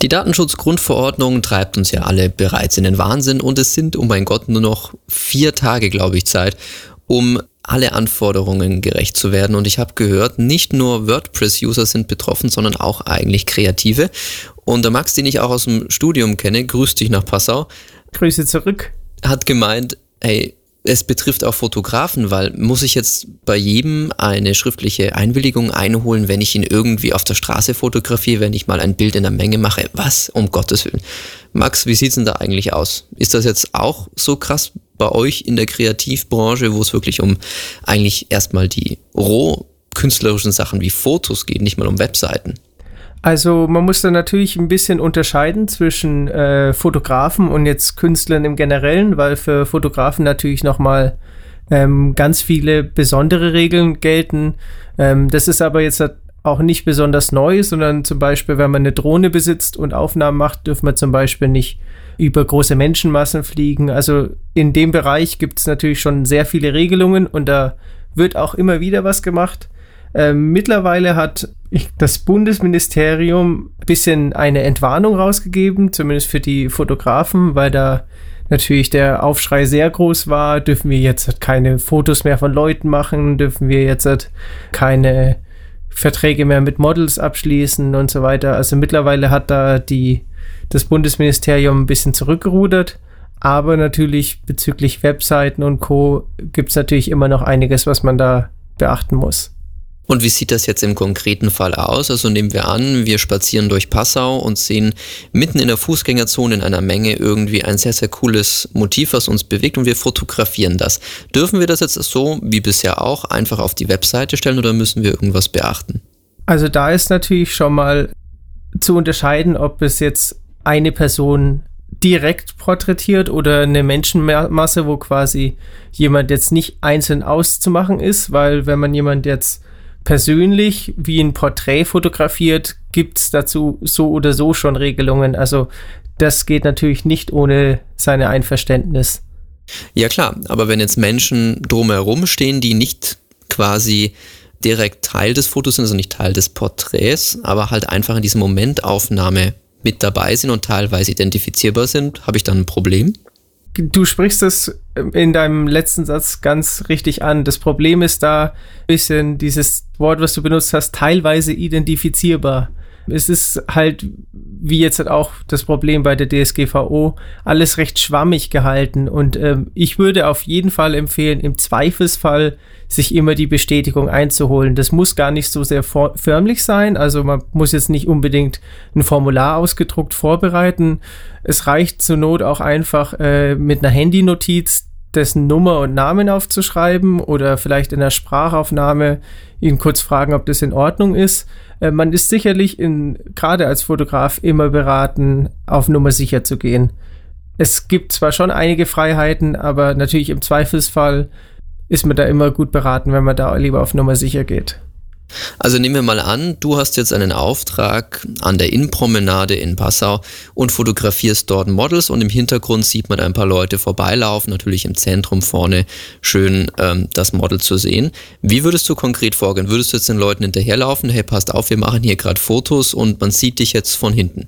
Die Datenschutzgrundverordnung treibt uns ja alle bereits in den Wahnsinn und es sind, oh mein Gott, nur noch vier Tage, glaube ich, Zeit, um alle Anforderungen gerecht zu werden. Und ich habe gehört, nicht nur WordPress-User sind betroffen, sondern auch eigentlich Kreative. Und der Max, den ich auch aus dem Studium kenne, grüßt dich nach Passau. Grüße zurück. Hat gemeint, hey, es betrifft auch Fotografen, weil muss ich jetzt bei jedem eine schriftliche Einwilligung einholen, wenn ich ihn irgendwie auf der Straße fotografiere, wenn ich mal ein Bild in der Menge mache? Was? Um Gottes Willen. Max, wie sieht's denn da eigentlich aus? Ist das jetzt auch so krass bei euch in der Kreativbranche, wo es wirklich um eigentlich erstmal die roh künstlerischen Sachen wie Fotos geht, nicht mal um Webseiten? Also man muss da natürlich ein bisschen unterscheiden zwischen äh, Fotografen und jetzt Künstlern im Generellen, weil für Fotografen natürlich nochmal ähm, ganz viele besondere Regeln gelten. Ähm, das ist aber jetzt auch nicht besonders neu, sondern zum Beispiel, wenn man eine Drohne besitzt und Aufnahmen macht, dürfen wir zum Beispiel nicht über große Menschenmassen fliegen. Also in dem Bereich gibt es natürlich schon sehr viele Regelungen und da wird auch immer wieder was gemacht. Ähm, mittlerweile hat das Bundesministerium ein bisschen eine Entwarnung rausgegeben, zumindest für die Fotografen, weil da natürlich der Aufschrei sehr groß war. Dürfen wir jetzt keine Fotos mehr von Leuten machen? Dürfen wir jetzt keine Verträge mehr mit Models abschließen und so weiter? Also mittlerweile hat da die, das Bundesministerium ein bisschen zurückgerudert. Aber natürlich bezüglich Webseiten und Co. gibt es natürlich immer noch einiges, was man da beachten muss. Und wie sieht das jetzt im konkreten Fall aus? Also nehmen wir an, wir spazieren durch Passau und sehen mitten in der Fußgängerzone in einer Menge irgendwie ein sehr, sehr cooles Motiv, was uns bewegt und wir fotografieren das. Dürfen wir das jetzt so, wie bisher auch, einfach auf die Webseite stellen oder müssen wir irgendwas beachten? Also da ist natürlich schon mal zu unterscheiden, ob es jetzt eine Person direkt porträtiert oder eine Menschenmasse, wo quasi jemand jetzt nicht einzeln auszumachen ist, weil wenn man jemand jetzt persönlich wie ein Porträt fotografiert, gibt es dazu so oder so schon Regelungen. Also das geht natürlich nicht ohne seine Einverständnis. Ja klar, aber wenn jetzt Menschen drumherum stehen, die nicht quasi direkt Teil des Fotos sind, also nicht Teil des Porträts, aber halt einfach in diesem Momentaufnahme mit dabei sind und teilweise identifizierbar sind, habe ich dann ein Problem? Du sprichst es in deinem letzten Satz ganz richtig an. Das Problem ist da ein bisschen dieses Wort, was du benutzt hast, teilweise identifizierbar. Es ist halt, wie jetzt halt auch das Problem bei der DSGVO, alles recht schwammig gehalten. Und ähm, ich würde auf jeden Fall empfehlen, im Zweifelsfall sich immer die Bestätigung einzuholen. Das muss gar nicht so sehr förmlich sein. Also man muss jetzt nicht unbedingt ein Formular ausgedruckt vorbereiten. Es reicht zur Not auch einfach äh, mit einer Handynotiz dessen Nummer und Namen aufzuschreiben oder vielleicht in der Sprachaufnahme ihn kurz fragen, ob das in Ordnung ist. Äh, man ist sicherlich in, gerade als Fotograf immer beraten, auf Nummer sicher zu gehen. Es gibt zwar schon einige Freiheiten, aber natürlich im Zweifelsfall ist man da immer gut beraten, wenn man da lieber auf Nummer sicher geht. Also nehmen wir mal an, du hast jetzt einen Auftrag an der Innenpromenade in Passau und fotografierst dort Models und im Hintergrund sieht man ein paar Leute vorbeilaufen, natürlich im Zentrum vorne schön ähm, das Model zu sehen. Wie würdest du konkret vorgehen? Würdest du jetzt den Leuten hinterherlaufen, hey, passt auf, wir machen hier gerade Fotos und man sieht dich jetzt von hinten?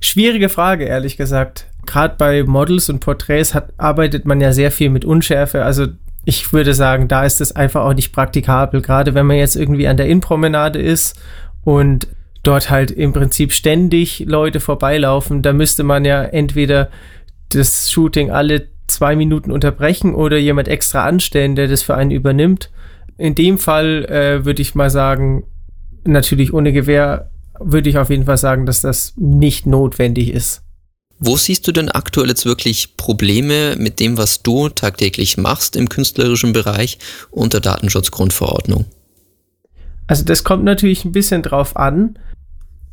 Schwierige Frage, ehrlich gesagt. Gerade bei Models und Porträts hat, arbeitet man ja sehr viel mit Unschärfe. Also ich würde sagen, da ist es einfach auch nicht praktikabel. Gerade wenn man jetzt irgendwie an der Innenpromenade ist und dort halt im Prinzip ständig Leute vorbeilaufen, da müsste man ja entweder das Shooting alle zwei Minuten unterbrechen oder jemand extra anstellen, der das für einen übernimmt. In dem Fall äh, würde ich mal sagen, natürlich ohne Gewehr, würde ich auf jeden Fall sagen, dass das nicht notwendig ist. Wo siehst du denn aktuell jetzt wirklich Probleme mit dem, was du tagtäglich machst im künstlerischen Bereich unter Datenschutzgrundverordnung? Also das kommt natürlich ein bisschen drauf an.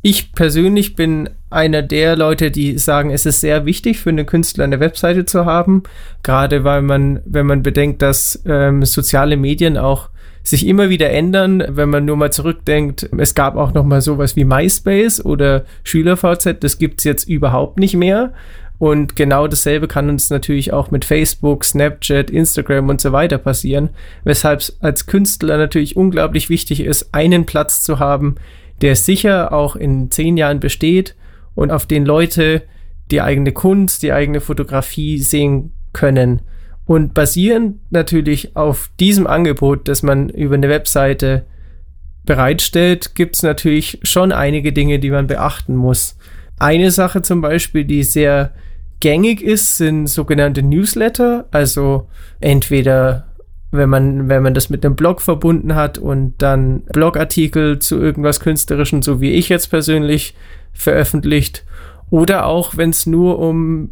Ich persönlich bin einer der Leute, die sagen, es ist sehr wichtig für einen Künstler eine Webseite zu haben, gerade weil man, wenn man bedenkt, dass ähm, soziale Medien auch sich immer wieder ändern, wenn man nur mal zurückdenkt. Es gab auch noch mal sowas wie MySpace oder SchülerVZ, das gibt es jetzt überhaupt nicht mehr. Und genau dasselbe kann uns natürlich auch mit Facebook, Snapchat, Instagram und so weiter passieren, weshalb es als Künstler natürlich unglaublich wichtig ist, einen Platz zu haben, der sicher auch in zehn Jahren besteht und auf den Leute die eigene Kunst, die eigene Fotografie sehen können. Und basierend natürlich auf diesem Angebot, das man über eine Webseite bereitstellt, gibt es natürlich schon einige Dinge, die man beachten muss. Eine Sache zum Beispiel, die sehr gängig ist, sind sogenannte Newsletter. Also entweder wenn man, wenn man das mit einem Blog verbunden hat und dann Blogartikel zu irgendwas Künstlerischem, so wie ich jetzt persönlich, veröffentlicht. Oder auch, wenn es nur um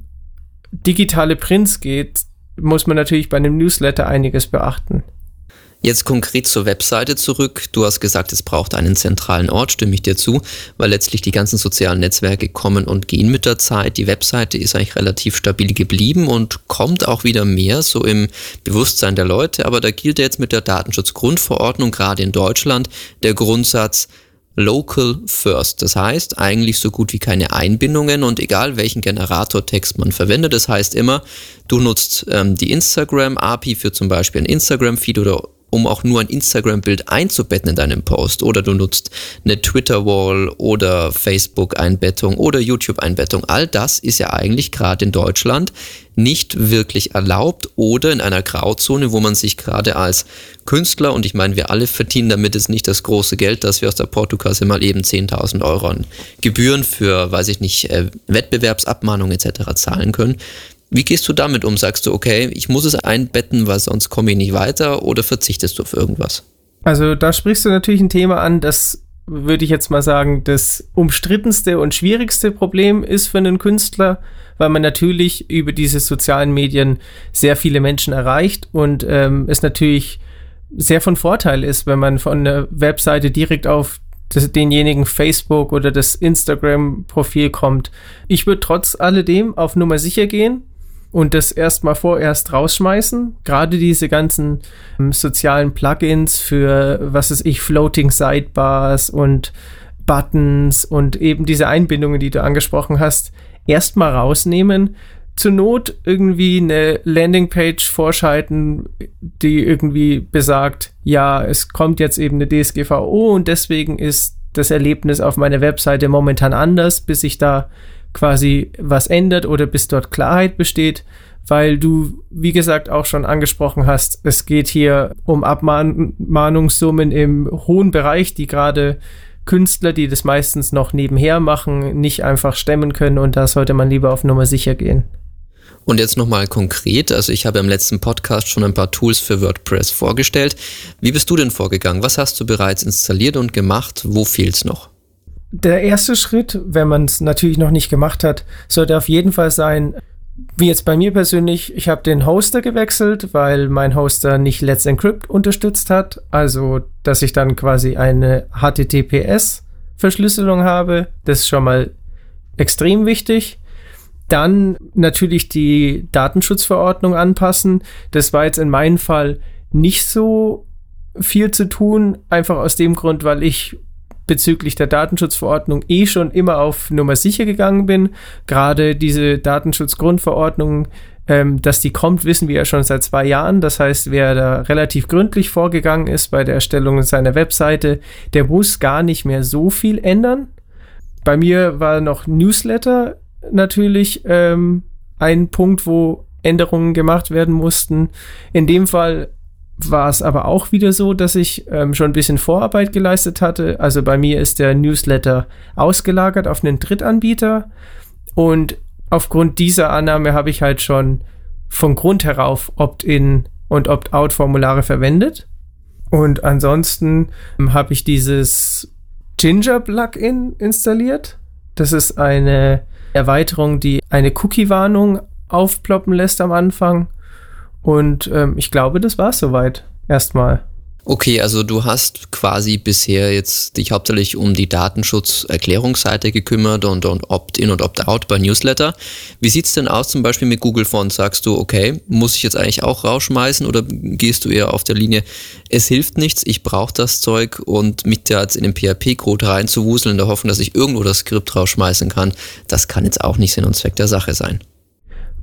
digitale Prints geht, muss man natürlich bei einem Newsletter einiges beachten. Jetzt konkret zur Webseite zurück. Du hast gesagt, es braucht einen zentralen Ort, stimme ich dir zu, weil letztlich die ganzen sozialen Netzwerke kommen und gehen mit der Zeit. Die Webseite ist eigentlich relativ stabil geblieben und kommt auch wieder mehr so im Bewusstsein der Leute. Aber da gilt jetzt mit der Datenschutzgrundverordnung, gerade in Deutschland, der Grundsatz, Local First. Das heißt eigentlich so gut wie keine Einbindungen und egal welchen Generatortext man verwendet, das heißt immer, du nutzt ähm, die Instagram API für zum Beispiel ein Instagram-Feed oder um auch nur ein Instagram-Bild einzubetten in deinem Post. Oder du nutzt eine Twitter-Wall oder Facebook-Einbettung oder YouTube-Einbettung. All das ist ja eigentlich gerade in Deutschland nicht wirklich erlaubt oder in einer Grauzone, wo man sich gerade als Künstler, und ich meine, wir alle verdienen damit jetzt nicht das große Geld, dass wir aus der Portokasse mal eben 10.000 Euro an Gebühren für, weiß ich nicht, äh, Wettbewerbsabmahnung etc. zahlen können. Wie gehst du damit um? Sagst du, okay, ich muss es einbetten, weil sonst komme ich nicht weiter oder verzichtest du auf irgendwas? Also da sprichst du natürlich ein Thema an, das würde ich jetzt mal sagen, das umstrittenste und schwierigste Problem ist für einen Künstler, weil man natürlich über diese sozialen Medien sehr viele Menschen erreicht und ähm, es natürlich sehr von Vorteil ist, wenn man von der Webseite direkt auf das, denjenigen Facebook oder das Instagram-Profil kommt. Ich würde trotz alledem auf Nummer sicher gehen und das erstmal vorerst rausschmeißen. Gerade diese ganzen ähm, sozialen Plugins für, was ist ich, Floating Sidebars und Buttons und eben diese Einbindungen, die du angesprochen hast, erstmal rausnehmen. Zur Not irgendwie eine Landingpage vorschalten, die irgendwie besagt, ja, es kommt jetzt eben eine DSGVO und deswegen ist das Erlebnis auf meiner Webseite momentan anders, bis ich da quasi was ändert oder bis dort Klarheit besteht, weil du, wie gesagt, auch schon angesprochen hast, es geht hier um Abmahnungssummen im hohen Bereich, die gerade Künstler, die das meistens noch nebenher machen, nicht einfach stemmen können und da sollte man lieber auf Nummer sicher gehen. Und jetzt nochmal konkret, also ich habe im letzten Podcast schon ein paar Tools für WordPress vorgestellt. Wie bist du denn vorgegangen? Was hast du bereits installiert und gemacht? Wo fehlt es noch? Der erste Schritt, wenn man es natürlich noch nicht gemacht hat, sollte auf jeden Fall sein, wie jetzt bei mir persönlich, ich habe den Hoster gewechselt, weil mein Hoster nicht Let's Encrypt unterstützt hat. Also, dass ich dann quasi eine HTTPS-Verschlüsselung habe. Das ist schon mal extrem wichtig. Dann natürlich die Datenschutzverordnung anpassen. Das war jetzt in meinem Fall nicht so viel zu tun, einfach aus dem Grund, weil ich bezüglich der Datenschutzverordnung eh schon immer auf Nummer sicher gegangen bin. Gerade diese Datenschutzgrundverordnung, ähm, dass die kommt, wissen wir ja schon seit zwei Jahren. Das heißt, wer da relativ gründlich vorgegangen ist bei der Erstellung seiner Webseite, der muss gar nicht mehr so viel ändern. Bei mir war noch Newsletter natürlich ähm, ein Punkt, wo Änderungen gemacht werden mussten. In dem Fall war es aber auch wieder so, dass ich ähm, schon ein bisschen Vorarbeit geleistet hatte. Also bei mir ist der Newsletter ausgelagert auf einen Drittanbieter und aufgrund dieser Annahme habe ich halt schon von Grund herauf Opt-in und Opt-out-Formulare verwendet. Und ansonsten ähm, habe ich dieses Ginger-Plugin installiert. Das ist eine Erweiterung, die eine Cookie-Warnung aufploppen lässt am Anfang und ähm, ich glaube, das war es soweit. Erstmal. Okay, also du hast quasi bisher jetzt dich hauptsächlich um die Datenschutzerklärungsseite gekümmert und, und Opt-in und Opt-out bei Newsletter. Wie sieht es denn aus zum Beispiel mit Google Fonts? Sagst du, okay, muss ich jetzt eigentlich auch rausschmeißen oder gehst du eher auf der Linie, es hilft nichts, ich brauche das Zeug und mit der jetzt in den PHP-Code reinzuwuseln in der Hoffnung, dass ich irgendwo das Skript rausschmeißen kann, das kann jetzt auch nicht Sinn und Zweck der Sache sein.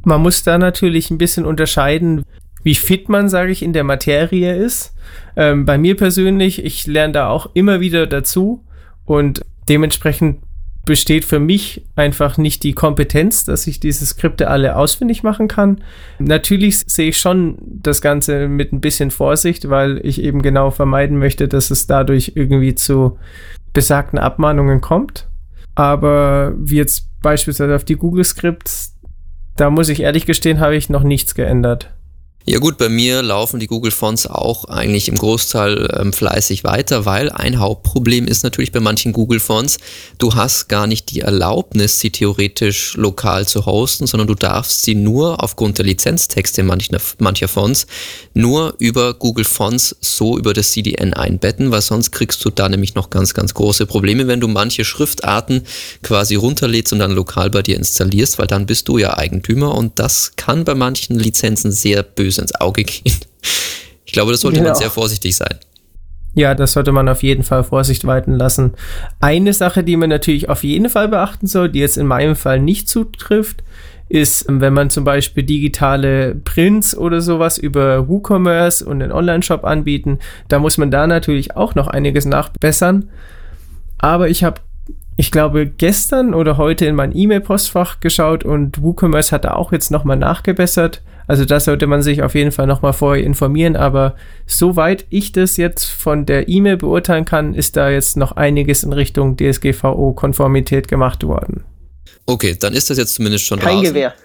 Man muss da natürlich ein bisschen unterscheiden, wie fit man, sage ich, in der Materie ist. Ähm, bei mir persönlich, ich lerne da auch immer wieder dazu und dementsprechend besteht für mich einfach nicht die Kompetenz, dass ich diese Skripte alle ausfindig machen kann. Natürlich sehe ich schon das Ganze mit ein bisschen Vorsicht, weil ich eben genau vermeiden möchte, dass es dadurch irgendwie zu besagten Abmahnungen kommt. Aber wie jetzt beispielsweise auf die Google Scripts, da muss ich ehrlich gestehen, habe ich noch nichts geändert. Ja gut, bei mir laufen die Google Fonts auch eigentlich im Großteil ähm, fleißig weiter, weil ein Hauptproblem ist natürlich bei manchen Google Fonts, du hast gar nicht die Erlaubnis, sie theoretisch lokal zu hosten, sondern du darfst sie nur aufgrund der Lizenztexte mancher, mancher Fonts nur über Google Fonts so über das CDN einbetten, weil sonst kriegst du da nämlich noch ganz, ganz große Probleme, wenn du manche Schriftarten quasi runterlädst und dann lokal bei dir installierst, weil dann bist du ja Eigentümer und das kann bei manchen Lizenzen sehr böse böse ins Auge gehen. Ich glaube, das sollte genau. man sehr vorsichtig sein. Ja, das sollte man auf jeden Fall Vorsicht walten lassen. Eine Sache, die man natürlich auf jeden Fall beachten soll, die jetzt in meinem Fall nicht zutrifft, ist, wenn man zum Beispiel digitale Prints oder sowas über WooCommerce und den Online-Shop anbieten, da muss man da natürlich auch noch einiges nachbessern. Aber ich habe, ich glaube, gestern oder heute in mein E-Mail-Postfach geschaut und WooCommerce hat da auch jetzt nochmal nachgebessert. Also das sollte man sich auf jeden Fall nochmal vorher informieren. Aber soweit ich das jetzt von der E-Mail beurteilen kann, ist da jetzt noch einiges in Richtung DSGVO-Konformität gemacht worden. Okay, dann ist das jetzt zumindest schon Kein draußen. Gewehr.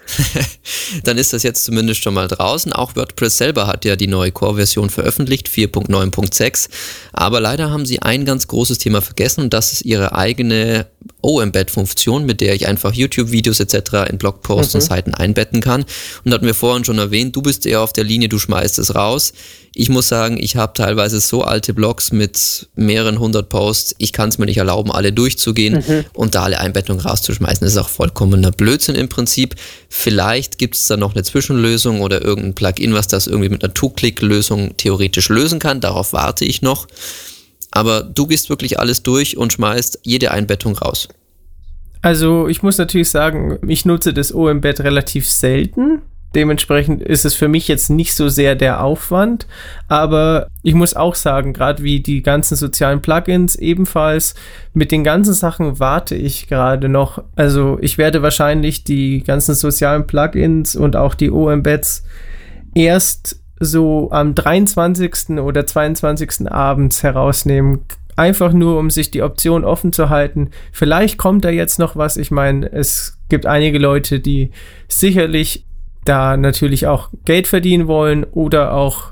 dann ist das jetzt zumindest schon mal draußen. Auch WordPress selber hat ja die neue Core-Version veröffentlicht, 4.9.6. Aber leider haben sie ein ganz großes Thema vergessen und das ist ihre eigene O-Embed-Funktion, mit der ich einfach YouTube-Videos etc. in Blogposts mhm. und Seiten einbetten kann. Und hatten wir vorhin schon erwähnt, du bist eher auf der Linie, du schmeißt es raus. Ich muss sagen, ich habe teilweise so alte Blogs mit mehreren hundert Posts, ich kann es mir nicht erlauben, alle durchzugehen mhm. und da alle Einbettungen rauszuschmeißen. Das ist auch vollkommener Blödsinn im Prinzip. Vielleicht gibt es da noch eine Zwischenlösung oder irgendein Plugin, was das irgendwie mit einer Two-Click-Lösung theoretisch lösen kann. Darauf warte ich noch. Aber du gehst wirklich alles durch und schmeißt jede Einbettung raus. Also ich muss natürlich sagen, ich nutze das O-Embed relativ selten. Dementsprechend ist es für mich jetzt nicht so sehr der Aufwand, aber ich muss auch sagen, gerade wie die ganzen sozialen Plugins ebenfalls, mit den ganzen Sachen warte ich gerade noch. Also ich werde wahrscheinlich die ganzen sozialen Plugins und auch die O-Embeds erst so am 23. oder 22. abends herausnehmen. Einfach nur, um sich die Option offen zu halten. Vielleicht kommt da jetzt noch was. Ich meine, es gibt einige Leute, die sicherlich da natürlich auch Geld verdienen wollen oder auch,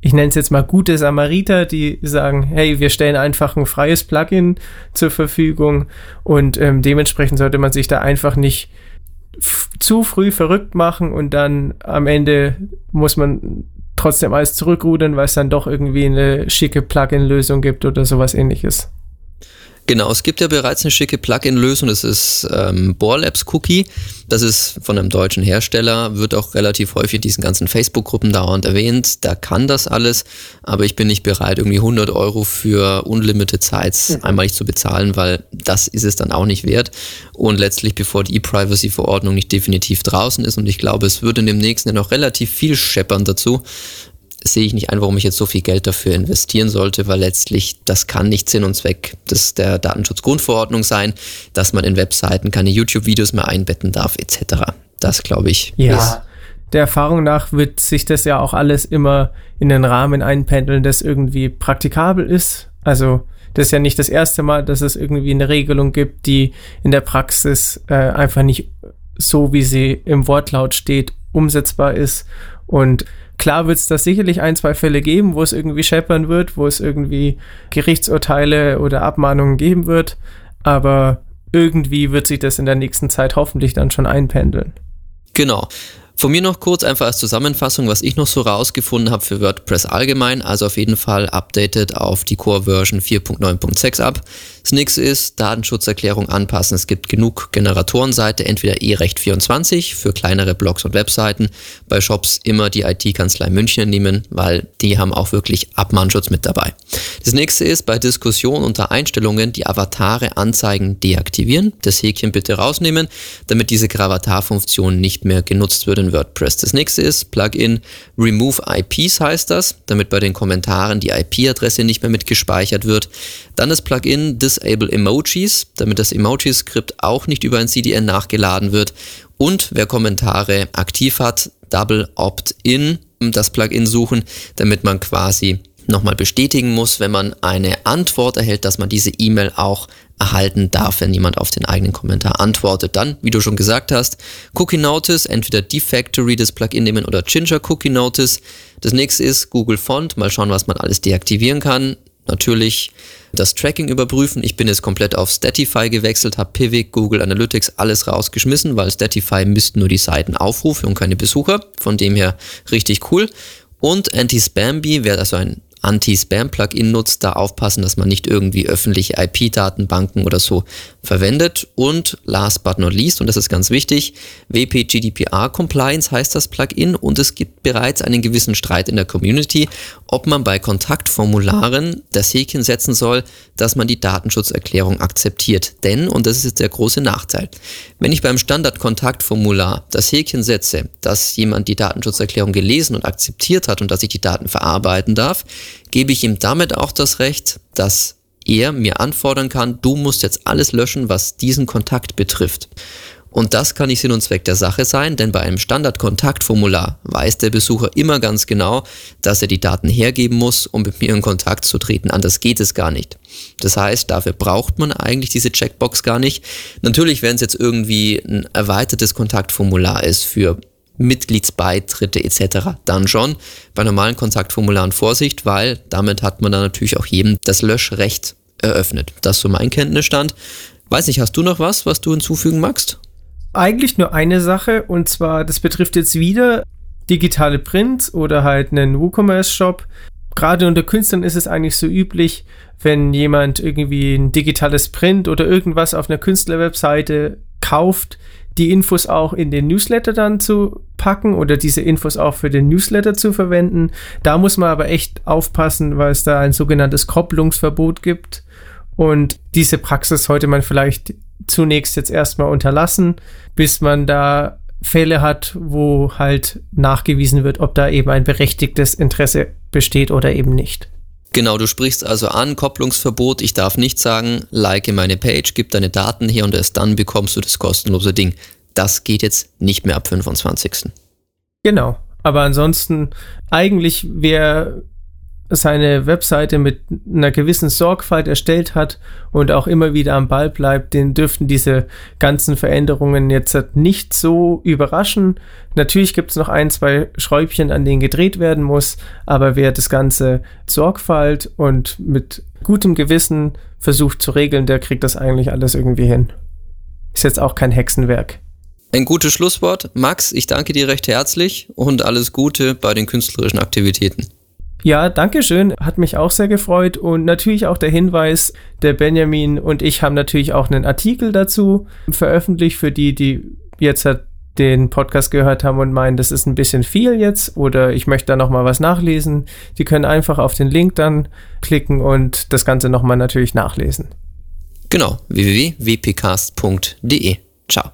ich nenne es jetzt mal gute Samariter, die sagen, hey, wir stellen einfach ein freies Plugin zur Verfügung und ähm, dementsprechend sollte man sich da einfach nicht zu früh verrückt machen und dann am Ende muss man trotzdem alles zurückrudern, weil es dann doch irgendwie eine schicke Plugin-Lösung gibt oder sowas ähnliches. Genau, es gibt ja bereits eine schicke Plugin-Lösung, das ist ähm, Borlabs Cookie. Das ist von einem deutschen Hersteller, wird auch relativ häufig in diesen ganzen Facebook-Gruppen dauernd erwähnt. Da kann das alles, aber ich bin nicht bereit, irgendwie 100 Euro für unlimited Sites mhm. einmalig zu bezahlen, weil das ist es dann auch nicht wert. Und letztlich, bevor die E-Privacy-Verordnung nicht definitiv draußen ist, und ich glaube, es würde in dem nächsten Jahr noch relativ viel scheppern dazu, sehe ich nicht ein, warum ich jetzt so viel Geld dafür investieren sollte, weil letztlich das kann nicht Sinn und Zweck des, der Datenschutzgrundverordnung sein, dass man in Webseiten keine YouTube-Videos mehr einbetten darf, etc. Das glaube ich. Ja. Der Erfahrung nach wird sich das ja auch alles immer in den Rahmen einpendeln, das irgendwie praktikabel ist. Also das ist ja nicht das erste Mal, dass es irgendwie eine Regelung gibt, die in der Praxis äh, einfach nicht so, wie sie im Wortlaut steht, umsetzbar ist. Und Klar wird es da sicherlich ein, zwei Fälle geben, wo es irgendwie scheppern wird, wo es irgendwie Gerichtsurteile oder Abmahnungen geben wird, aber irgendwie wird sich das in der nächsten Zeit hoffentlich dann schon einpendeln. Genau. Von mir noch kurz einfach als Zusammenfassung, was ich noch so rausgefunden habe für WordPress allgemein. Also auf jeden Fall updated auf die Core Version 4.9.6 ab. Das nächste ist Datenschutzerklärung anpassen. Es gibt genug Generatorenseite, entweder eRecht24 für kleinere Blogs und Webseiten. Bei Shops immer die IT-Kanzlei München nehmen, weil die haben auch wirklich Abmahnschutz mit dabei. Das nächste ist bei Diskussion unter Einstellungen die Avatare anzeigen deaktivieren. Das Häkchen bitte rausnehmen, damit diese Gravatar-Funktion nicht mehr genutzt wird in WordPress. Das nächste ist Plugin Remove IPs heißt das, damit bei den Kommentaren die IP-Adresse nicht mehr mit gespeichert wird. Dann das Plugin Disable Emojis, damit das Emoji-Skript auch nicht über ein CDN nachgeladen wird. Und wer Kommentare aktiv hat, Double Opt-in, das Plugin suchen, damit man quasi nochmal bestätigen muss, wenn man eine Antwort erhält, dass man diese E-Mail auch erhalten darf, wenn jemand auf den eigenen Kommentar antwortet. Dann, wie du schon gesagt hast, Cookie Notice, entweder Defactory das Plugin nehmen oder Ginger Cookie Notice. Das nächste ist Google Font, mal schauen, was man alles deaktivieren kann. Natürlich das Tracking überprüfen. Ich bin jetzt komplett auf Statify gewechselt, habe Pivot, Google Analytics alles rausgeschmissen, weil Statify misst nur die Seitenaufrufe und keine Besucher. Von dem her richtig cool. Und Anti-Spamby wäre also ein Anti-Spam-Plugin nutzt, da aufpassen, dass man nicht irgendwie öffentliche IP-Datenbanken oder so verwendet. Und last but not least, und das ist ganz wichtig, WP GDPR Compliance heißt das Plugin und es gibt bereits einen gewissen Streit in der Community, ob man bei Kontaktformularen das Häkchen setzen soll, dass man die Datenschutzerklärung akzeptiert. Denn, und das ist jetzt der große Nachteil, wenn ich beim Standardkontaktformular das Häkchen setze, dass jemand die Datenschutzerklärung gelesen und akzeptiert hat und dass ich die Daten verarbeiten darf, gebe ich ihm damit auch das Recht, dass er mir anfordern kann, du musst jetzt alles löschen, was diesen Kontakt betrifft. Und das kann nicht Sinn und Zweck der Sache sein, denn bei einem Standardkontaktformular weiß der Besucher immer ganz genau, dass er die Daten hergeben muss, um mit mir in Kontakt zu treten. Anders geht es gar nicht. Das heißt, dafür braucht man eigentlich diese Checkbox gar nicht. Natürlich, wenn es jetzt irgendwie ein erweitertes Kontaktformular ist für Mitgliedsbeitritte etc. Dann schon. Bei normalen Kontaktformularen Vorsicht, weil damit hat man dann natürlich auch jedem das Löschrecht eröffnet. Das ist so mein Kenntnisstand. Weiß nicht, hast du noch was, was du hinzufügen magst? Eigentlich nur eine Sache und zwar, das betrifft jetzt wieder digitale Prints oder halt einen WooCommerce-Shop. Gerade unter Künstlern ist es eigentlich so üblich, wenn jemand irgendwie ein digitales Print oder irgendwas auf einer Künstlerwebseite kauft, die Infos auch in den Newsletter dann zu packen oder diese Infos auch für den Newsletter zu verwenden. Da muss man aber echt aufpassen, weil es da ein sogenanntes Kopplungsverbot gibt. Und diese Praxis sollte man vielleicht zunächst jetzt erstmal unterlassen, bis man da Fälle hat, wo halt nachgewiesen wird, ob da eben ein berechtigtes Interesse besteht oder eben nicht. Genau, du sprichst also an, Kopplungsverbot. Ich darf nicht sagen, like meine Page, gib deine Daten her und erst dann bekommst du das kostenlose Ding. Das geht jetzt nicht mehr ab 25. Genau. Aber ansonsten, eigentlich, wer seine Webseite mit einer gewissen Sorgfalt erstellt hat und auch immer wieder am Ball bleibt, den dürften diese ganzen Veränderungen jetzt nicht so überraschen. Natürlich gibt es noch ein, zwei Schräubchen, an denen gedreht werden muss, aber wer das Ganze Sorgfalt und mit gutem Gewissen versucht zu regeln, der kriegt das eigentlich alles irgendwie hin. Ist jetzt auch kein Hexenwerk. Ein gutes Schlusswort. Max, ich danke dir recht herzlich und alles Gute bei den künstlerischen Aktivitäten. Ja, danke schön. Hat mich auch sehr gefreut. Und natürlich auch der Hinweis, der Benjamin und ich haben natürlich auch einen Artikel dazu veröffentlicht für die, die jetzt halt den Podcast gehört haben und meinen, das ist ein bisschen viel jetzt oder ich möchte da nochmal was nachlesen. Die können einfach auf den Link dann klicken und das Ganze nochmal natürlich nachlesen. Genau, www.wpcast.de. Ciao.